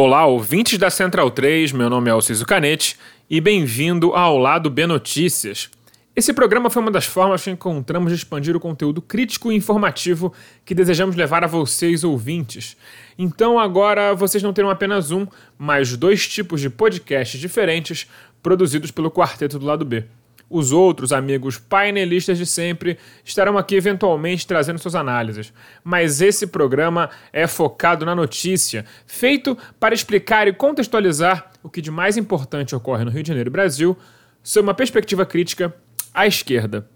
Olá, ouvintes da Central 3, meu nome é Alciso Canete e bem-vindo ao Lado B Notícias. Esse programa foi uma das formas que encontramos de expandir o conteúdo crítico e informativo que desejamos levar a vocês, ouvintes. Então agora vocês não terão apenas um, mas dois tipos de podcasts diferentes produzidos pelo Quarteto do Lado B. Os outros amigos painelistas de sempre estarão aqui eventualmente trazendo suas análises, mas esse programa é focado na notícia, feito para explicar e contextualizar o que de mais importante ocorre no Rio de Janeiro e Brasil, sob uma perspectiva crítica à esquerda.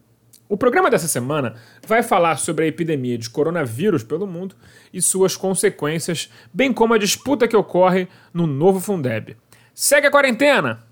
O programa dessa semana vai falar sobre a epidemia de coronavírus pelo mundo e suas consequências, bem como a disputa que ocorre no novo Fundeb. Segue a quarentena!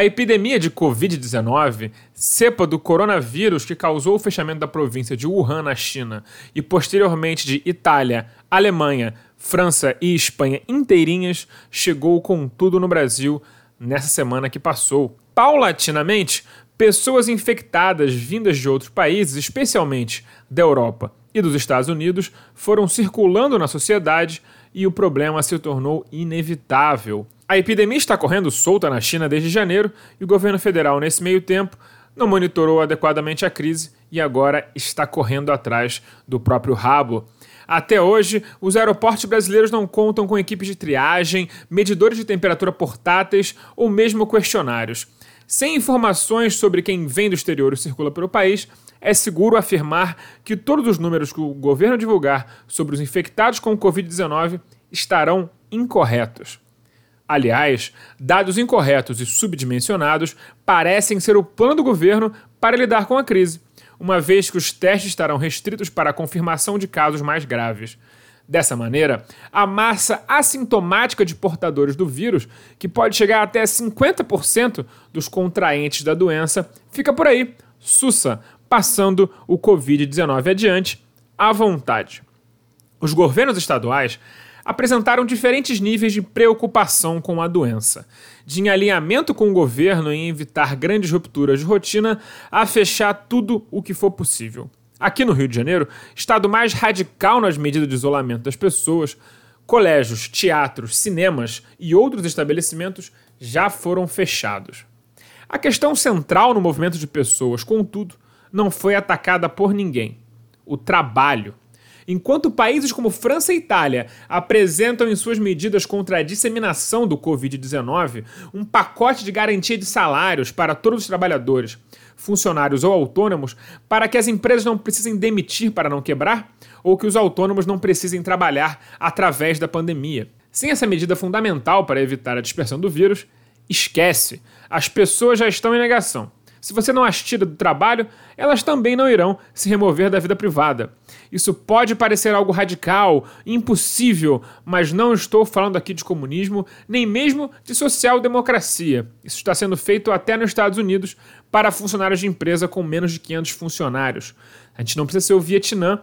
A epidemia de Covid-19, cepa do coronavírus que causou o fechamento da província de Wuhan, na China, e posteriormente de Itália, Alemanha, França e Espanha inteirinhas, chegou com tudo no Brasil nessa semana que passou. Paulatinamente, pessoas infectadas vindas de outros países, especialmente da Europa e dos Estados Unidos, foram circulando na sociedade e o problema se tornou inevitável. A epidemia está correndo solta na China desde janeiro e o governo federal, nesse meio tempo, não monitorou adequadamente a crise e agora está correndo atrás do próprio rabo. Até hoje, os aeroportos brasileiros não contam com equipes de triagem, medidores de temperatura portáteis ou mesmo questionários. Sem informações sobre quem vem do exterior e circula pelo país, é seguro afirmar que todos os números que o governo divulgar sobre os infectados com o Covid-19 estarão incorretos. Aliás, dados incorretos e subdimensionados parecem ser o plano do governo para lidar com a crise, uma vez que os testes estarão restritos para a confirmação de casos mais graves. Dessa maneira, a massa assintomática de portadores do vírus, que pode chegar até 50% dos contraentes da doença, fica por aí, sussa, passando o Covid-19 adiante à vontade. Os governos estaduais apresentaram diferentes níveis de preocupação com a doença, de em alinhamento com o governo em evitar grandes rupturas de rotina a fechar tudo o que for possível. Aqui no Rio de Janeiro, estado mais radical nas medidas de isolamento das pessoas, colégios, teatros, cinemas e outros estabelecimentos já foram fechados. A questão central no movimento de pessoas, contudo, não foi atacada por ninguém: o trabalho. Enquanto países como França e Itália apresentam em suas medidas contra a disseminação do Covid-19 um pacote de garantia de salários para todos os trabalhadores, funcionários ou autônomos, para que as empresas não precisem demitir para não quebrar, ou que os autônomos não precisem trabalhar através da pandemia. Sem essa medida fundamental para evitar a dispersão do vírus, esquece, as pessoas já estão em negação. Se você não as tira do trabalho, elas também não irão se remover da vida privada. Isso pode parecer algo radical, impossível, mas não estou falando aqui de comunismo, nem mesmo de social-democracia. Isso está sendo feito até nos Estados Unidos para funcionários de empresa com menos de 500 funcionários. A gente não precisa ser o Vietnã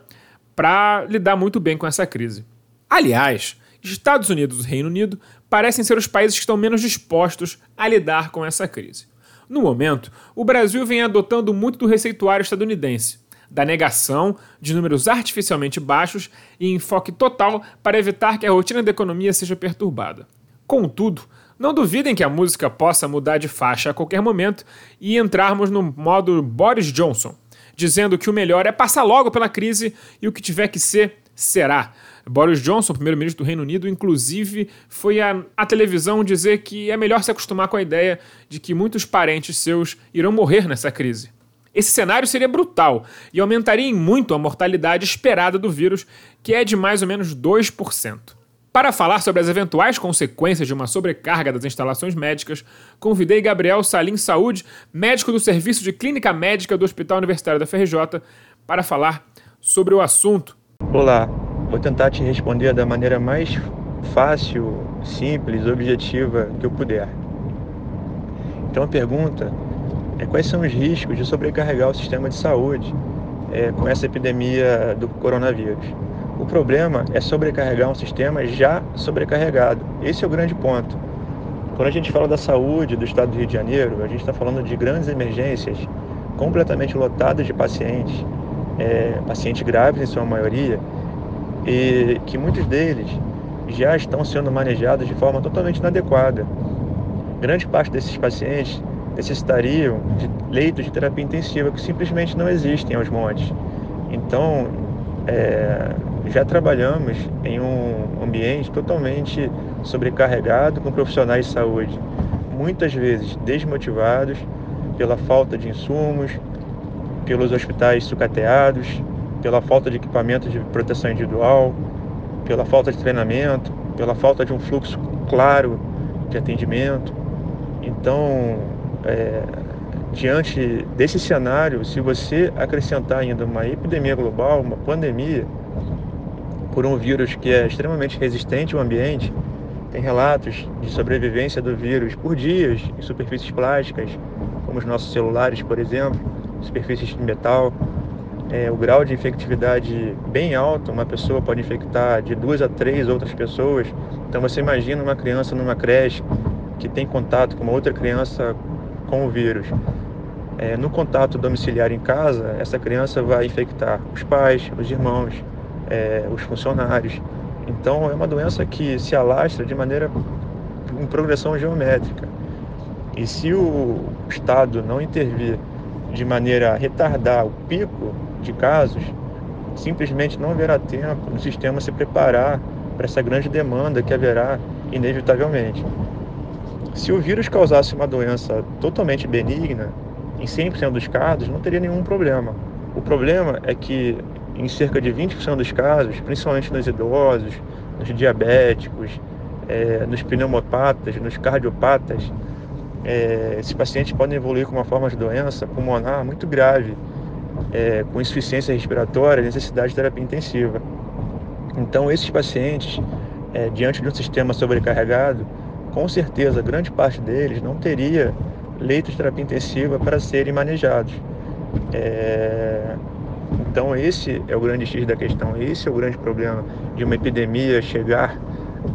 para lidar muito bem com essa crise. Aliás, Estados Unidos e Reino Unido parecem ser os países que estão menos dispostos a lidar com essa crise. No momento, o Brasil vem adotando muito do receituário estadunidense, da negação de números artificialmente baixos e enfoque total para evitar que a rotina da economia seja perturbada. Contudo, não duvidem que a música possa mudar de faixa a qualquer momento e entrarmos no modo Boris Johnson, dizendo que o melhor é passar logo pela crise e o que tiver que ser, será. Boris Johnson, primeiro-ministro do Reino Unido, inclusive foi à, à televisão dizer que é melhor se acostumar com a ideia de que muitos parentes seus irão morrer nessa crise. Esse cenário seria brutal e aumentaria em muito a mortalidade esperada do vírus, que é de mais ou menos 2%. Para falar sobre as eventuais consequências de uma sobrecarga das instalações médicas, convidei Gabriel Salim Saúde, médico do Serviço de Clínica Médica do Hospital Universitário da FRJ, para falar sobre o assunto. Olá, Vou tentar te responder da maneira mais fácil, simples, objetiva que eu puder. Então a pergunta é quais são os riscos de sobrecarregar o sistema de saúde é, com essa epidemia do coronavírus. O problema é sobrecarregar um sistema já sobrecarregado. Esse é o grande ponto. Quando a gente fala da saúde do estado do Rio de Janeiro, a gente está falando de grandes emergências completamente lotadas de pacientes, é, pacientes graves em sua maioria, e que muitos deles já estão sendo manejados de forma totalmente inadequada. Grande parte desses pacientes necessitariam de leitos de terapia intensiva que simplesmente não existem aos montes. Então, é, já trabalhamos em um ambiente totalmente sobrecarregado com profissionais de saúde, muitas vezes desmotivados pela falta de insumos, pelos hospitais sucateados, pela falta de equipamento de proteção individual, pela falta de treinamento, pela falta de um fluxo claro de atendimento. Então, é, diante desse cenário, se você acrescentar ainda uma epidemia global, uma pandemia, por um vírus que é extremamente resistente ao ambiente, tem relatos de sobrevivência do vírus por dias em superfícies plásticas, como os nossos celulares, por exemplo, superfícies de metal. É, o grau de infectividade bem alto, uma pessoa pode infectar de duas a três outras pessoas. Então você imagina uma criança numa creche que tem contato com uma outra criança com o vírus. É, no contato domiciliar em casa, essa criança vai infectar os pais, os irmãos, é, os funcionários. Então, é uma doença que se alastra de maneira em progressão geométrica. E se o Estado não intervir de maneira a retardar o pico de casos, simplesmente não haverá tempo no sistema se preparar para essa grande demanda que haverá inevitavelmente. Se o vírus causasse uma doença totalmente benigna, em 100% dos casos, não teria nenhum problema. O problema é que em cerca de 20% dos casos, principalmente nos idosos, nos diabéticos, é, nos pneumopatas, nos cardiopatas, é, esses pacientes podem evoluir com uma forma de doença pulmonar muito grave, é, com insuficiência respiratória, necessidade de terapia intensiva. Então, esses pacientes, é, diante de um sistema sobrecarregado, com certeza, grande parte deles não teria leitos de terapia intensiva para serem manejados. É... Então esse é o grande X da questão, esse é o grande problema de uma epidemia chegar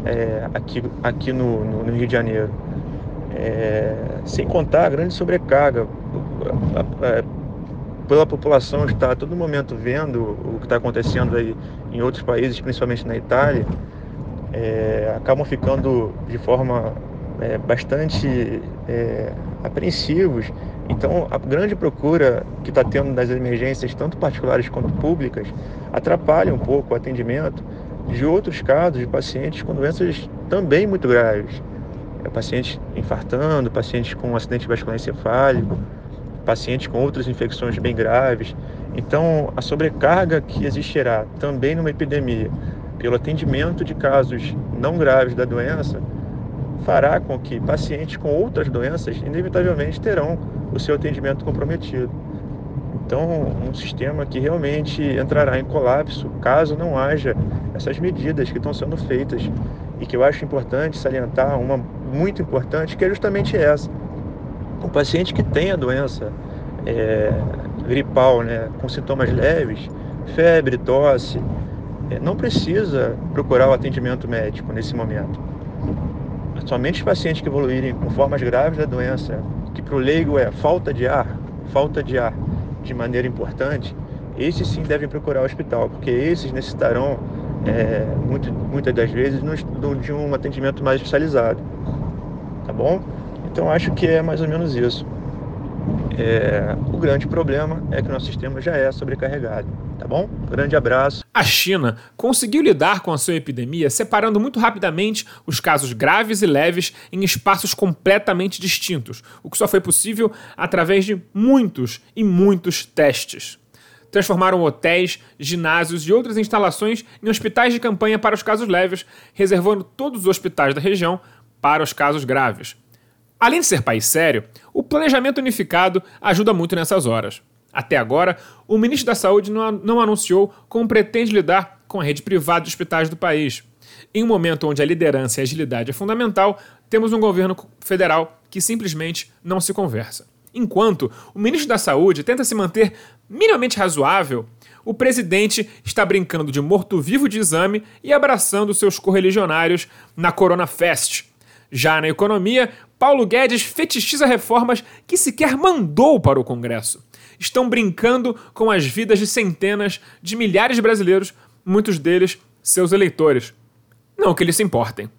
é, aqui, aqui no, no, no, Rio de Janeiro. É, sem contar a grande sobrecarga. Pela população estar a todo momento vendo o que está acontecendo aí em outros países, principalmente na Itália, é, acabam ficando de forma é, bastante é, apreensivos. Então, a grande procura que está tendo das emergências, tanto particulares quanto públicas, atrapalha um pouco o atendimento de outros casos de pacientes com doenças também muito graves. É, pacientes infartando, pacientes com acidente vascular encefálico, pacientes com outras infecções bem graves. Então, a sobrecarga que existirá também numa epidemia pelo atendimento de casos não graves da doença fará com que pacientes com outras doenças inevitavelmente terão o seu atendimento comprometido. Então, um sistema que realmente entrará em colapso caso não haja essas medidas que estão sendo feitas e que eu acho importante salientar uma muito importante que é justamente essa. O paciente que tem a doença é, gripal, né, com sintomas leves, febre, tosse, é, não precisa procurar o atendimento médico nesse momento. Somente os pacientes que evoluírem com formas graves da doença, que para o leigo é falta de ar, falta de ar de maneira importante, esses sim devem procurar o hospital, porque esses necessitarão, é, muito, muitas das vezes, de um atendimento mais especializado. Tá bom? Então acho que é mais ou menos isso. É, o grande problema é que o nosso sistema já é sobrecarregado. Tá bom? Grande abraço. A China conseguiu lidar com a sua epidemia separando muito rapidamente os casos graves e leves em espaços completamente distintos, o que só foi possível através de muitos e muitos testes. Transformaram hotéis, ginásios e outras instalações em hospitais de campanha para os casos leves, reservando todos os hospitais da região para os casos graves. Além de ser país sério, o planejamento unificado ajuda muito nessas horas. Até agora, o ministro da Saúde não, anunciou como pretende lidar com a rede privada de hospitais do país. Em um momento onde a liderança e a agilidade é fundamental, temos um governo federal que simplesmente não se conversa. Enquanto o ministro da Saúde tenta se manter minimamente razoável, o presidente está brincando de morto-vivo de exame e abraçando seus correligionários na Corona Fest. Já na economia, Paulo Guedes fetichiza reformas que sequer mandou para o Congresso. estão brincando com as vidas de centenas de milhares de brasileiros, muitos deles seus eleitores. Não que eles se importem.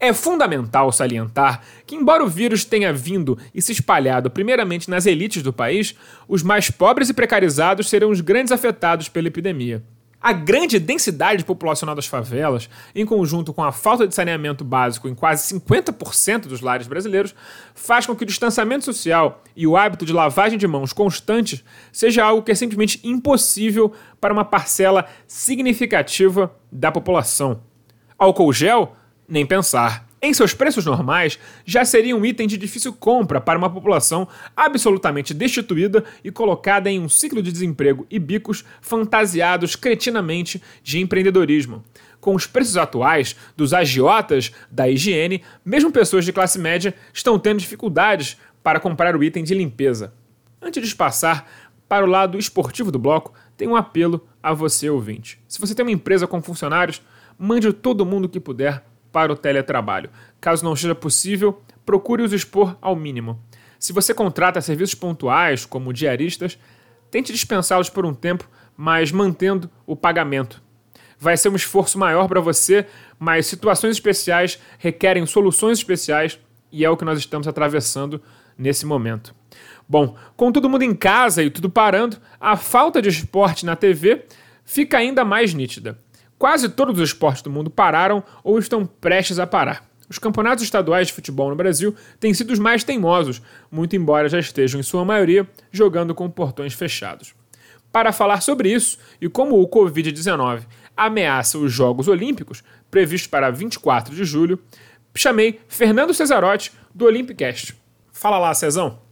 É fundamental salientar que, embora o vírus tenha vindo e se espalhado primeiramente nas elites do país, os mais pobres e precarizados serão os grandes afetados pela epidemia. A grande densidade populacional das favelas, em conjunto com a falta de saneamento básico em quase 50% dos lares brasileiros, faz com que o distanciamento social e o hábito de lavagem de mãos constantes seja algo que é simplesmente impossível para uma parcela significativa da população. Álcool gel? Nem pensar em seus preços normais, já seria um item de difícil compra para uma população absolutamente destituída e colocada em um ciclo de desemprego e bicos fantasiados cretinamente de empreendedorismo. Com os preços atuais dos agiotas da higiene, mesmo pessoas de classe média estão tendo dificuldades para comprar o item de limpeza. Antes de passar para o lado esportivo do bloco, tem um apelo a você, ouvinte. Se você tem uma empresa com funcionários, mande todo mundo que puder para o teletrabalho. Caso não seja possível, procure os expor ao mínimo. Se você contrata serviços pontuais, como diaristas, tente dispensá-los por um tempo, mas mantendo o pagamento. Vai ser um esforço maior para você, mas situações especiais requerem soluções especiais e é o que nós estamos atravessando nesse momento. Bom, com todo mundo em casa e tudo parando, a falta de esporte na TV fica ainda mais nítida. Quase todos os esportes do mundo pararam ou estão prestes a parar. Os campeonatos estaduais de futebol no Brasil têm sido os mais teimosos, muito embora já estejam, em sua maioria, jogando com portões fechados. Para falar sobre isso e como o Covid-19 ameaça os Jogos Olímpicos, previstos para 24 de julho, chamei Fernando Cesarotti, do Olympicast. Fala lá, Cezão!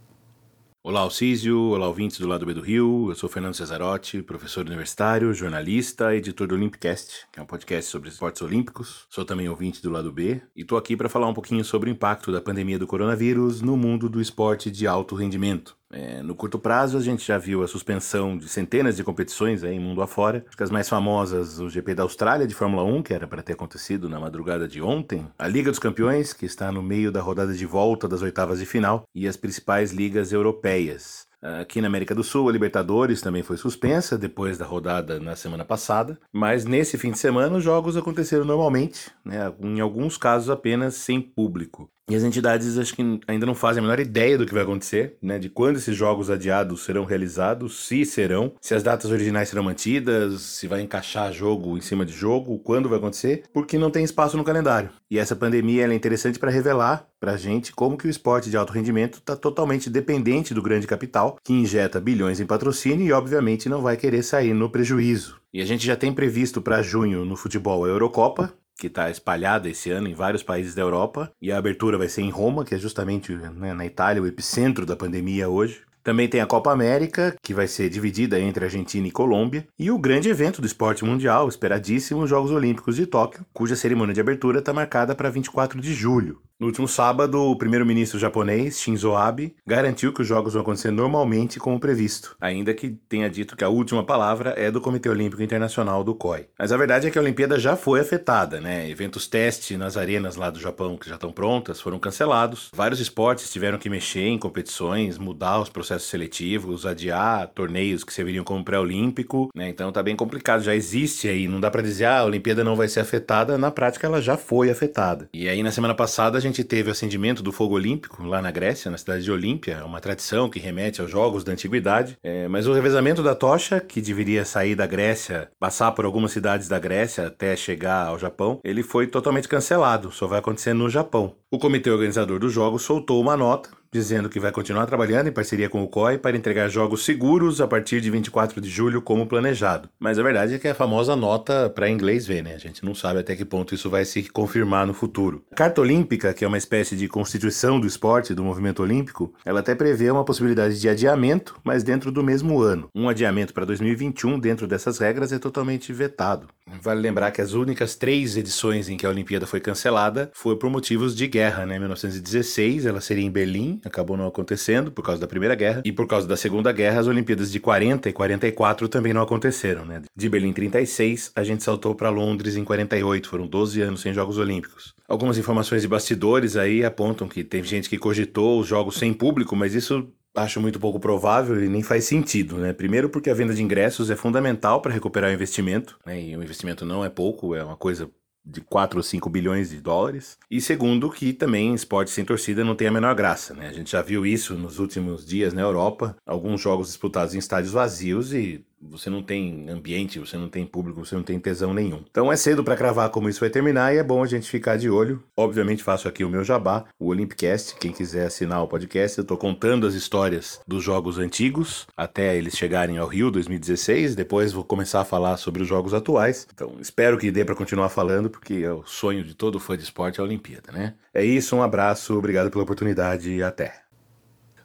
Olá, Alcísio. Olá, ouvintes do Lado B do Rio. Eu sou Fernando Cesarotti, professor universitário, jornalista, editor do Olympicast, que é um podcast sobre esportes olímpicos. Sou também ouvinte do Lado B e estou aqui para falar um pouquinho sobre o impacto da pandemia do coronavírus no mundo do esporte de alto rendimento. É, no curto prazo, a gente já viu a suspensão de centenas de competições aí, mundo afora. Acho que as mais famosas, o GP da Austrália de Fórmula 1, que era para ter acontecido na madrugada de ontem, a Liga dos Campeões, que está no meio da rodada de volta das oitavas de final, e as principais ligas europeias. Aqui na América do Sul, a Libertadores também foi suspensa depois da rodada na semana passada, mas nesse fim de semana os jogos aconteceram normalmente, né, em alguns casos apenas sem público. E as entidades acho que ainda não fazem a menor ideia do que vai acontecer, né? De quando esses jogos adiados serão realizados, se serão, se as datas originais serão mantidas, se vai encaixar jogo em cima de jogo, quando vai acontecer, porque não tem espaço no calendário. E essa pandemia é interessante para revelar para gente como que o esporte de alto rendimento está totalmente dependente do grande capital, que injeta bilhões em patrocínio e obviamente não vai querer sair no prejuízo. E a gente já tem previsto para junho no futebol a Eurocopa, que está espalhada esse ano em vários países da Europa, e a abertura vai ser em Roma, que é justamente né, na Itália o epicentro da pandemia hoje. Também tem a Copa América, que vai ser dividida entre Argentina e Colômbia, e o grande evento do esporte mundial, esperadíssimo, os Jogos Olímpicos de Tóquio, cuja cerimônia de abertura está marcada para 24 de julho. No último sábado, o primeiro-ministro japonês, Shinzo Abe, garantiu que os jogos vão acontecer normalmente como previsto, ainda que tenha dito que a última palavra é do Comitê Olímpico Internacional do COI. Mas a verdade é que a Olimpíada já foi afetada, né? Eventos teste nas arenas lá do Japão que já estão prontas foram cancelados. Vários esportes tiveram que mexer em competições, mudar os processos seletivos, adiar torneios que serviriam como pré-olímpico, né? Então tá bem complicado, já existe aí, não dá para dizer ah, a Olimpíada não vai ser afetada, na prática ela já foi afetada. E aí na semana passada a gente gente teve o acendimento do fogo olímpico lá na Grécia, na cidade de Olímpia, uma tradição que remete aos jogos da antiguidade. É, mas o revezamento da tocha, que deveria sair da Grécia, passar por algumas cidades da Grécia até chegar ao Japão, ele foi totalmente cancelado, só vai acontecer no Japão. O comitê organizador dos jogos soltou uma nota dizendo que vai continuar trabalhando em parceria com o COI para entregar jogos seguros a partir de 24 de julho, como planejado. Mas a verdade é que é a famosa nota para inglês ver, né? A gente não sabe até que ponto isso vai se confirmar no futuro. A Carta Olímpica, que é uma espécie de constituição do esporte, do movimento olímpico, ela até prevê uma possibilidade de adiamento, mas dentro do mesmo ano. Um adiamento para 2021 dentro dessas regras é totalmente vetado. Vale lembrar que as únicas três edições em que a Olimpíada foi cancelada foi por motivos de guerra, né? 1916 ela seria em Berlim, acabou não acontecendo por causa da Primeira Guerra, e por causa da Segunda Guerra, as Olimpíadas de 40 e 44 também não aconteceram, né? De Berlim 36, a gente saltou para Londres em 48, foram 12 anos sem Jogos Olímpicos. Algumas informações de bastidores aí apontam que teve gente que cogitou os jogos sem público, mas isso acho muito pouco provável e nem faz sentido, né? Primeiro porque a venda de ingressos é fundamental para recuperar o investimento, né? E o investimento não é pouco, é uma coisa de 4 ou 5 bilhões de dólares. E segundo, que também esporte sem torcida não tem a menor graça, né? A gente já viu isso nos últimos dias na Europa, alguns jogos disputados em estádios vazios e você não tem ambiente, você não tem público, você não tem tesão nenhum. Então é cedo para cravar como isso vai terminar e é bom a gente ficar de olho. Obviamente faço aqui o meu jabá, o Olympicast, quem quiser assinar o podcast, eu tô contando as histórias dos jogos antigos até eles chegarem ao Rio 2016, depois vou começar a falar sobre os jogos atuais. Então espero que dê para continuar falando porque é o sonho de todo fã de esporte a Olimpíada, né? É isso, um abraço, obrigado pela oportunidade e até.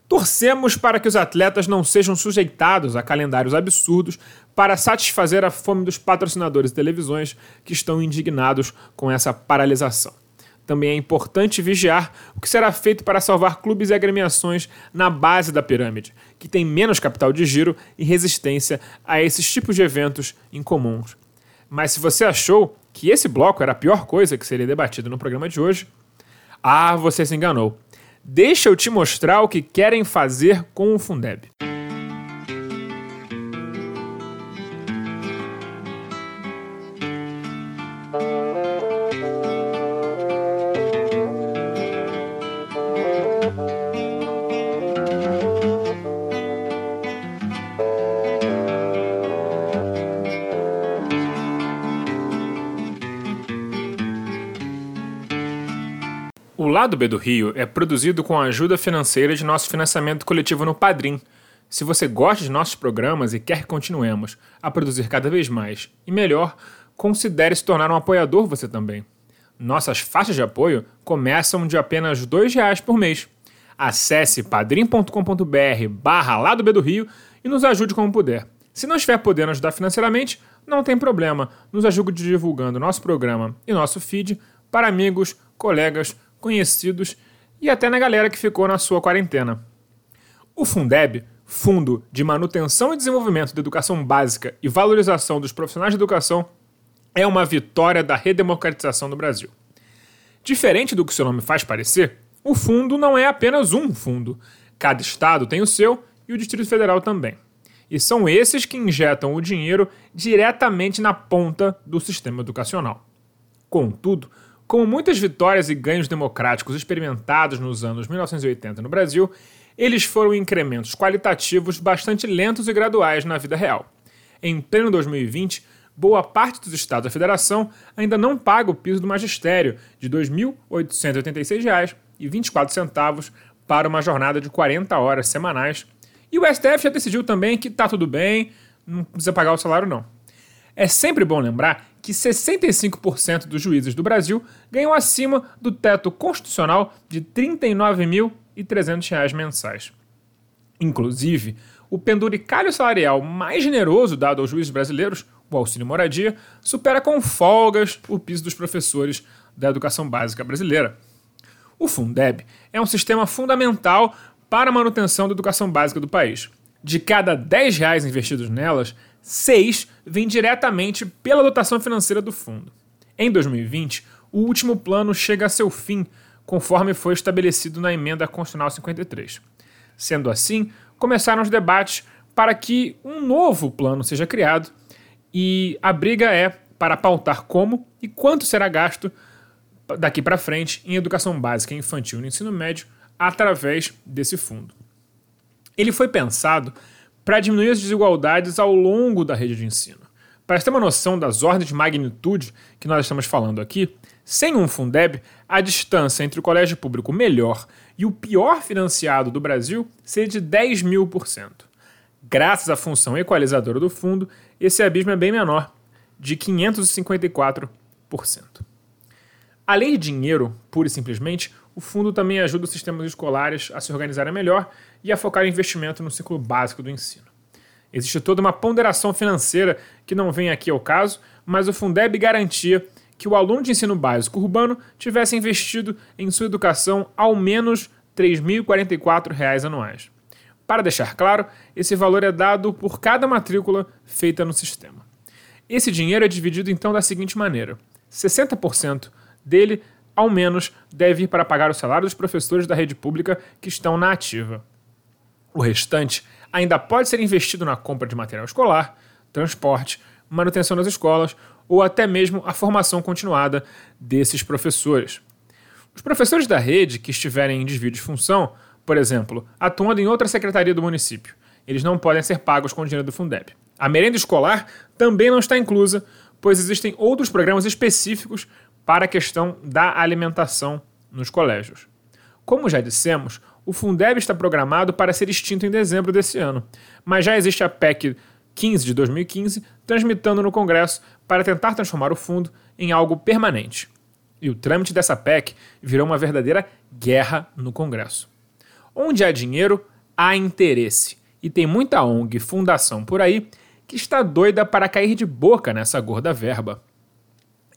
Torcemos para que os atletas não sejam sujeitados a calendários absurdos para satisfazer a fome dos patrocinadores de televisões que estão indignados com essa paralisação. Também é importante vigiar o que será feito para salvar clubes e agremiações na base da pirâmide, que tem menos capital de giro e resistência a esses tipos de eventos incomuns. Mas se você achou que esse bloco era a pior coisa que seria debatido no programa de hoje, ah, você se enganou. Deixa eu te mostrar o que querem fazer com o Fundeb. Lado B do Rio é produzido com a ajuda financeira de nosso financiamento coletivo no Padrim. Se você gosta de nossos programas e quer que continuemos a produzir cada vez mais e melhor, considere se tornar um apoiador você também. Nossas faixas de apoio começam de apenas R$ reais por mês. Acesse padrim.com.br barra Lado B do Rio e nos ajude como puder. Se não estiver podendo ajudar financeiramente, não tem problema. Nos ajude divulgando nosso programa e nosso feed para amigos, colegas, conhecidos e até na galera que ficou na sua quarentena. O Fundeb, Fundo de Manutenção e Desenvolvimento da Educação Básica e Valorização dos Profissionais de Educação, é uma vitória da redemocratização do Brasil. Diferente do que seu nome faz parecer, o fundo não é apenas um fundo. Cada estado tem o seu e o Distrito Federal também. E são esses que injetam o dinheiro diretamente na ponta do sistema educacional. Contudo, como muitas vitórias e ganhos democráticos experimentados nos anos 1980 no Brasil, eles foram incrementos qualitativos bastante lentos e graduais na vida real. Em pleno 2020, boa parte dos estados da federação ainda não paga o piso do magistério de R$ 2.886,24 para uma jornada de 40 horas semanais. E o STF já decidiu também que tá tudo bem, não precisa pagar o salário não. É sempre bom lembrar que 65% dos juízes do Brasil ganham acima do teto constitucional de R$ 39.300 mensais. Inclusive, o penduricalho salarial mais generoso dado aos juízes brasileiros, o auxílio moradia, supera com folgas o piso dos professores da educação básica brasileira. O Fundeb é um sistema fundamental para a manutenção da educação básica do país. De cada 10 reais investidos nelas, seis vêm diretamente pela dotação financeira do fundo. Em 2020, o último plano chega a seu fim, conforme foi estabelecido na emenda constitucional 53. Sendo assim, começaram os debates para que um novo plano seja criado e a briga é para pautar como e quanto será gasto daqui para frente em educação básica infantil no ensino médio através desse fundo. Ele foi pensado para diminuir as desigualdades ao longo da rede de ensino. Para ter uma noção das ordens de magnitude que nós estamos falando aqui, sem um Fundeb, a distância entre o colégio público melhor e o pior financiado do Brasil seria de 10 mil por cento. Graças à função equalizadora do fundo, esse abismo é bem menor, de 554%. Além de dinheiro, pura e simplesmente, o fundo também ajuda os sistemas escolares a se organizarem melhor e a focar investimento no ciclo básico do ensino. Existe toda uma ponderação financeira que não vem aqui ao caso, mas o Fundeb garantia que o aluno de ensino básico urbano tivesse investido em sua educação ao menos R$ 3.044 anuais. Para deixar claro, esse valor é dado por cada matrícula feita no sistema. Esse dinheiro é dividido então da seguinte maneira: 60% dele ao menos, deve ir para pagar o salário dos professores da rede pública que estão na ativa. O restante ainda pode ser investido na compra de material escolar, transporte, manutenção das escolas ou até mesmo a formação continuada desses professores. Os professores da rede que estiverem em desvio de função, por exemplo, atuando em outra secretaria do município, eles não podem ser pagos com dinheiro do Fundeb. A merenda escolar também não está inclusa, pois existem outros programas específicos para a questão da alimentação nos colégios. Como já dissemos, o Fundeb está programado para ser extinto em dezembro desse ano, mas já existe a PEC 15 de 2015 transmitando no Congresso para tentar transformar o fundo em algo permanente. E o trâmite dessa PEC virou uma verdadeira guerra no Congresso. Onde há dinheiro, há interesse. E tem muita ONG e fundação por aí que está doida para cair de boca nessa gorda verba.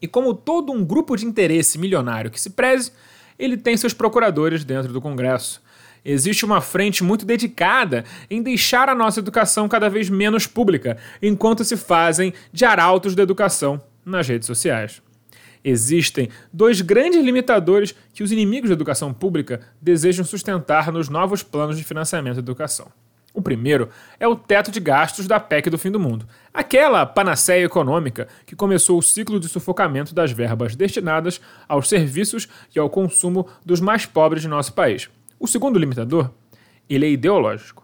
E como todo um grupo de interesse milionário que se preze, ele tem seus procuradores dentro do Congresso. Existe uma frente muito dedicada em deixar a nossa educação cada vez menos pública, enquanto se fazem de arautos da educação nas redes sociais. Existem dois grandes limitadores que os inimigos da educação pública desejam sustentar nos novos planos de financiamento da educação. O primeiro é o teto de gastos da PEC do fim do mundo, aquela panaceia econômica que começou o ciclo de sufocamento das verbas destinadas aos serviços e ao consumo dos mais pobres de nosso país. O segundo limitador, ele é ideológico.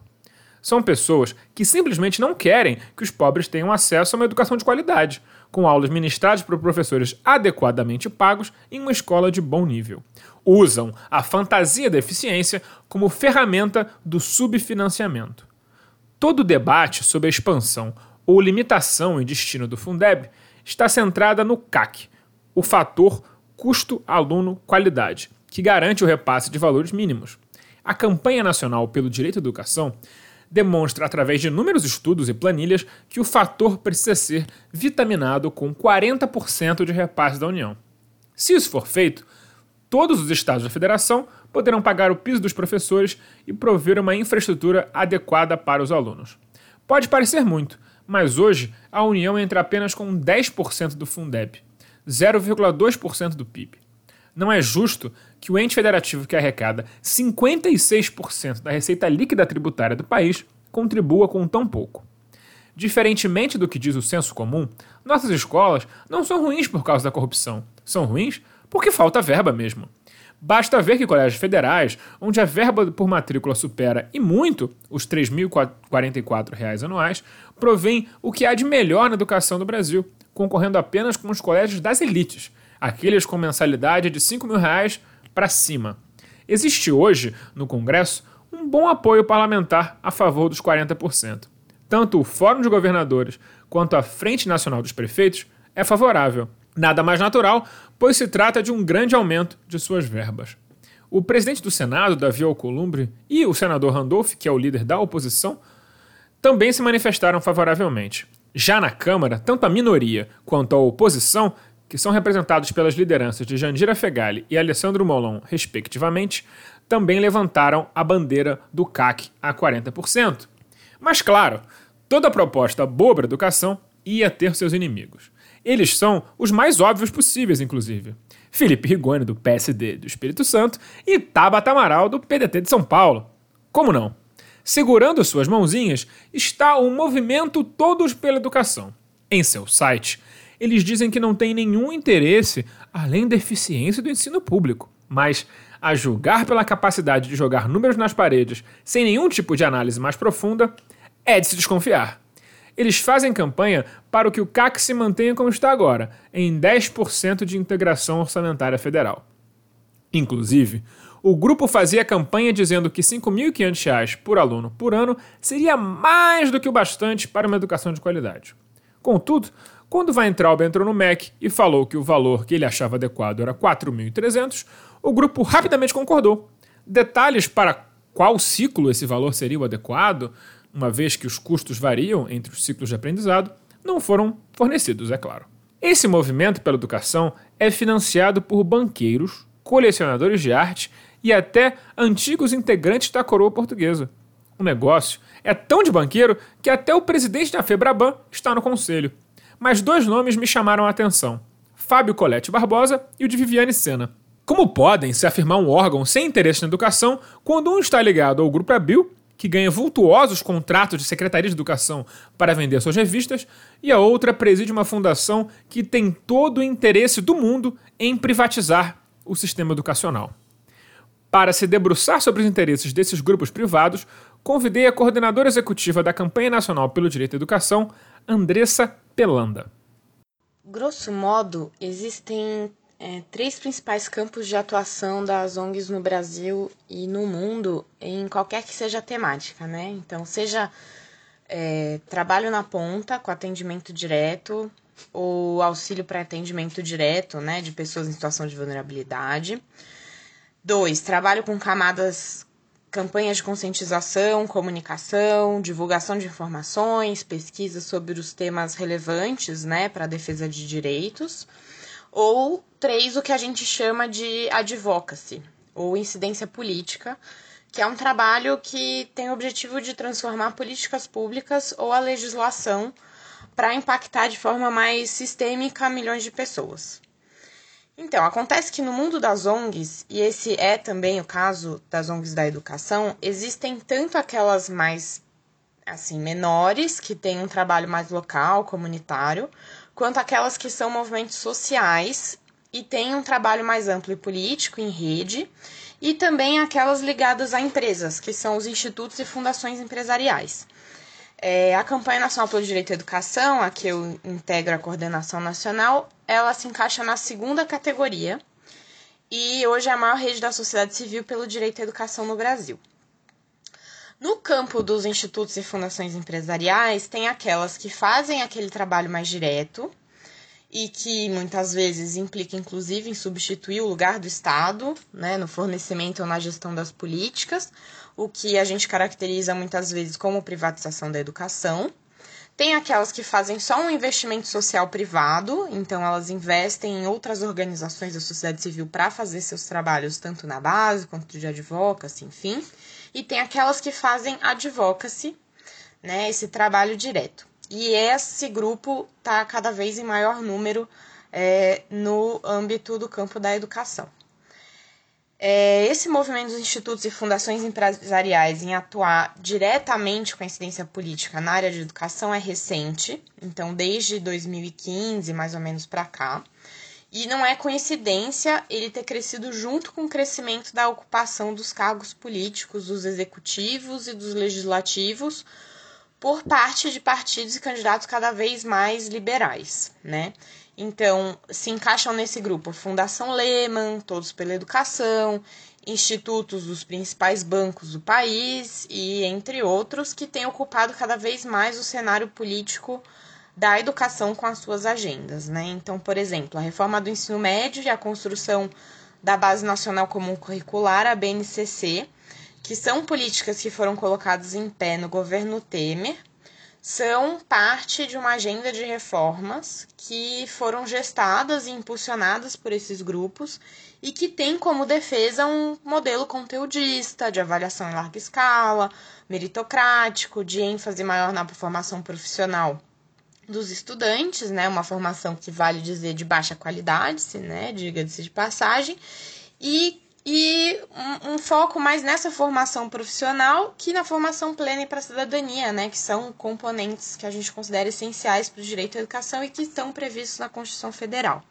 São pessoas que simplesmente não querem que os pobres tenham acesso a uma educação de qualidade, com aulas ministradas por professores adequadamente pagos em uma escola de bom nível usam a fantasia da eficiência como ferramenta do subfinanciamento. Todo o debate sobre a expansão ou limitação e destino do Fundeb está centrada no CAC, o fator custo-aluno-qualidade, que garante o repasse de valores mínimos. A campanha nacional pelo direito à educação demonstra, através de inúmeros estudos e planilhas, que o fator precisa ser vitaminado com 40% de repasse da União. Se isso for feito, Todos os estados da federação poderão pagar o piso dos professores e prover uma infraestrutura adequada para os alunos. Pode parecer muito, mas hoje a União entra apenas com 10% do Fundeb, 0,2% do PIB. Não é justo que o ente federativo que arrecada 56% da receita líquida tributária do país contribua com tão pouco. Diferentemente do que diz o senso comum, nossas escolas não são ruins por causa da corrupção, são ruins porque falta verba mesmo. Basta ver que colégios federais, onde a verba por matrícula supera e muito os R$ 3.044 anuais, provém o que há de melhor na educação do Brasil, concorrendo apenas com os colégios das elites, aqueles com mensalidade de 5 mil reais para cima. Existe hoje, no Congresso, um bom apoio parlamentar a favor dos 40%. Tanto o Fórum de Governadores quanto a Frente Nacional dos Prefeitos é favorável. Nada mais natural, pois se trata de um grande aumento de suas verbas. O presidente do Senado, Davi Alcolumbre, e o senador Randolph, que é o líder da oposição, também se manifestaram favoravelmente. Já na Câmara, tanto a minoria quanto a oposição, que são representados pelas lideranças de Jandira Fegali e Alessandro Molon, respectivamente, também levantaram a bandeira do CAC a 40%. Mas, claro, toda proposta boa para educação ia ter seus inimigos. Eles são os mais óbvios possíveis, inclusive. Felipe Rigoni, do PSD do Espírito Santo, e Tabata Amaral, do PDT de São Paulo. Como não? Segurando suas mãozinhas está o movimento Todos pela Educação. Em seu site, eles dizem que não têm nenhum interesse além da eficiência do ensino público, mas, a julgar pela capacidade de jogar números nas paredes sem nenhum tipo de análise mais profunda, é de se desconfiar. Eles fazem campanha para que o CAC se mantenha como está agora, em 10% de integração orçamentária federal. Inclusive, o grupo fazia campanha dizendo que R$ 5.500 por aluno por ano seria mais do que o bastante para uma educação de qualidade. Contudo, quando Weintraub entrou no MEC e falou que o valor que ele achava adequado era 4.300, o grupo rapidamente concordou. Detalhes para qual ciclo esse valor seria o adequado uma vez que os custos variam entre os ciclos de aprendizado, não foram fornecidos, é claro. Esse movimento pela educação é financiado por banqueiros, colecionadores de arte e até antigos integrantes da coroa portuguesa. O negócio é tão de banqueiro que até o presidente da Febraban está no conselho. Mas dois nomes me chamaram a atenção: Fábio Colette Barbosa e o de Viviane Sena. Como podem se afirmar um órgão sem interesse na educação quando um está ligado ao Grupo Abil que ganha vultuosos contratos de secretaria de educação para vender suas revistas, e a outra preside uma fundação que tem todo o interesse do mundo em privatizar o sistema educacional. Para se debruçar sobre os interesses desses grupos privados, convidei a coordenadora executiva da Campanha Nacional pelo Direito à Educação, Andressa Pelanda. Grosso modo, existem é, três principais campos de atuação das ONGs no Brasil e no mundo, em qualquer que seja a temática, né? Então, seja é, trabalho na ponta, com atendimento direto, ou auxílio para atendimento direto, né, de pessoas em situação de vulnerabilidade. Dois, trabalho com camadas, campanhas de conscientização, comunicação, divulgação de informações, pesquisas sobre os temas relevantes, né, para a defesa de direitos ou três, o que a gente chama de advocacy, ou incidência política, que é um trabalho que tem o objetivo de transformar políticas públicas ou a legislação para impactar de forma mais sistêmica milhões de pessoas. Então, acontece que no mundo das ONGs, e esse é também o caso das ONGs da educação, existem tanto aquelas mais assim menores, que têm um trabalho mais local, comunitário, quanto aquelas que são movimentos sociais e têm um trabalho mais amplo e político em rede, e também aquelas ligadas a empresas, que são os institutos e fundações empresariais. É, a campanha nacional pelo direito à educação, a que eu integro a coordenação nacional, ela se encaixa na segunda categoria e hoje é a maior rede da sociedade civil pelo direito à educação no Brasil. No campo dos institutos e fundações empresariais, tem aquelas que fazem aquele trabalho mais direto e que muitas vezes implica, inclusive, em substituir o lugar do Estado, né, no fornecimento ou na gestão das políticas, o que a gente caracteriza muitas vezes como privatização da educação. Tem aquelas que fazem só um investimento social privado, então elas investem em outras organizações da sociedade civil para fazer seus trabalhos, tanto na base quanto de advocacy, enfim e tem aquelas que fazem advocacy, né, esse trabalho direto. E esse grupo está cada vez em maior número é, no âmbito do campo da educação. É, esse movimento dos institutos e fundações empresariais em atuar diretamente com a incidência política na área de educação é recente, então desde 2015 mais ou menos para cá. E não é coincidência ele ter crescido junto com o crescimento da ocupação dos cargos políticos, dos executivos e dos legislativos por parte de partidos e candidatos cada vez mais liberais, né? Então, se encaixam nesse grupo Fundação Lehman, Todos pela Educação, institutos dos principais bancos do país e entre outros que têm ocupado cada vez mais o cenário político da educação com as suas agendas, né? Então, por exemplo, a reforma do ensino médio e a construção da Base Nacional Comum Curricular, a BNCC, que são políticas que foram colocadas em pé no governo Temer, são parte de uma agenda de reformas que foram gestadas e impulsionadas por esses grupos e que tem como defesa um modelo conteudista, de avaliação em larga escala, meritocrático, de ênfase maior na formação profissional dos estudantes, né? Uma formação que vale dizer de baixa qualidade, né? Diga-se de passagem. E, e um, um, foco mais nessa formação profissional que na formação plena e para a cidadania, né? Que são componentes que a gente considera essenciais para o direito à educação e que estão previstos na Constituição Federal.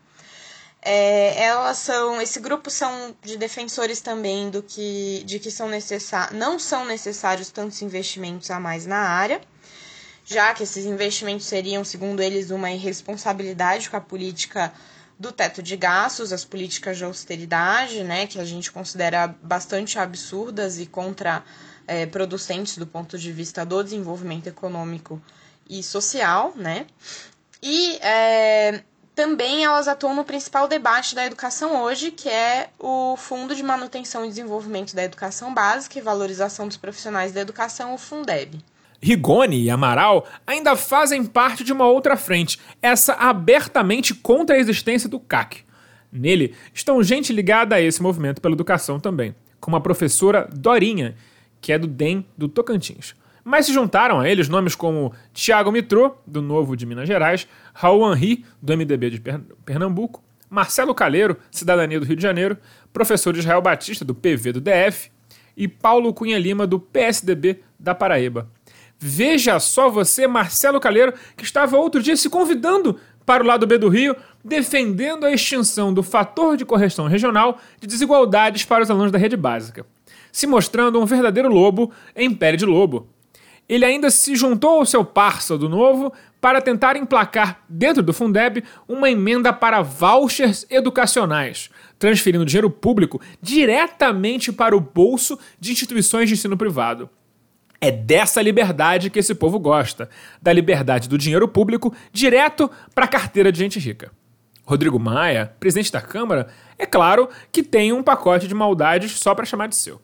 É, elas são, esse grupo são de defensores também do que, de que são necessários, não são necessários tantos investimentos a mais na área já que esses investimentos seriam, segundo eles, uma irresponsabilidade com a política do teto de gastos, as políticas de austeridade, né, que a gente considera bastante absurdas e contraproducentes é, do ponto de vista do desenvolvimento econômico e social, né, e é, também elas atuam no principal debate da educação hoje, que é o Fundo de Manutenção e Desenvolvimento da Educação Básica e Valorização dos Profissionais da Educação, o Fundeb. Rigoni e Amaral ainda fazem parte de uma outra frente, essa abertamente contra a existência do CAC. Nele estão gente ligada a esse movimento pela educação também, como a professora Dorinha, que é do DEM do Tocantins. Mas se juntaram a eles nomes como Tiago Mitrô, do Novo de Minas Gerais, Raul Henri, do MDB de Pernambuco, Marcelo Caleiro, Cidadania do Rio de Janeiro, professor Israel Batista, do PV do DF, e Paulo Cunha Lima, do PSDB da Paraíba. Veja só você, Marcelo Caleiro, que estava outro dia se convidando para o lado B do Rio, defendendo a extinção do fator de correção regional de desigualdades para os alunos da rede básica, se mostrando um verdadeiro lobo em pele de lobo. Ele ainda se juntou ao seu parça do Novo para tentar emplacar dentro do Fundeb uma emenda para vouchers educacionais, transferindo dinheiro público diretamente para o bolso de instituições de ensino privado. É dessa liberdade que esse povo gosta, da liberdade do dinheiro público direto para a carteira de gente rica. Rodrigo Maia, presidente da Câmara, é claro que tem um pacote de maldades só para chamar de seu.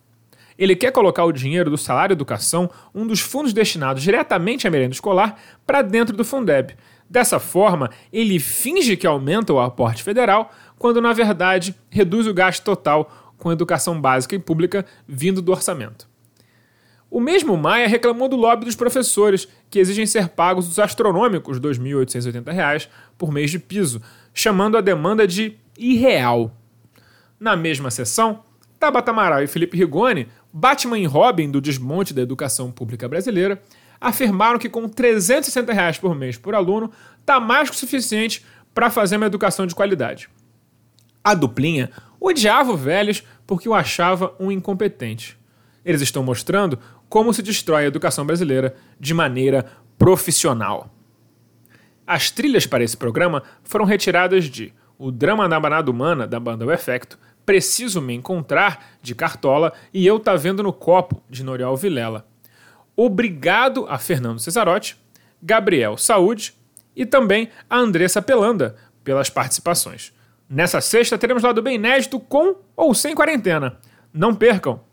Ele quer colocar o dinheiro do salário educação, um dos fundos destinados diretamente à merenda escolar, para dentro do Fundeb. Dessa forma, ele finge que aumenta o aporte federal, quando na verdade reduz o gasto total com educação básica e pública vindo do orçamento. O mesmo Maia reclamou do lobby dos professores, que exigem ser pagos os astronômicos R$ 2.880 por mês de piso, chamando a demanda de irreal. Na mesma sessão, Tabata Amaral e Felipe Rigoni, Batman e Robin do desmonte da educação pública brasileira, afirmaram que com 360 reais por mês por aluno está mais que o suficiente para fazer uma educação de qualidade. A duplinha odiava o Vélez porque o achava um incompetente. Eles estão mostrando como se destrói a educação brasileira de maneira profissional. As trilhas para esse programa foram retiradas de O Drama da Banada Humana, da banda O Efecto, Preciso Me Encontrar, de Cartola, e Eu Tá Vendo no Copo, de Noriel Vilela. Obrigado a Fernando Cesarotti, Gabriel Saúde e também a Andressa Pelanda pelas participações. Nessa sexta teremos lado bem inédito com ou sem quarentena. Não percam!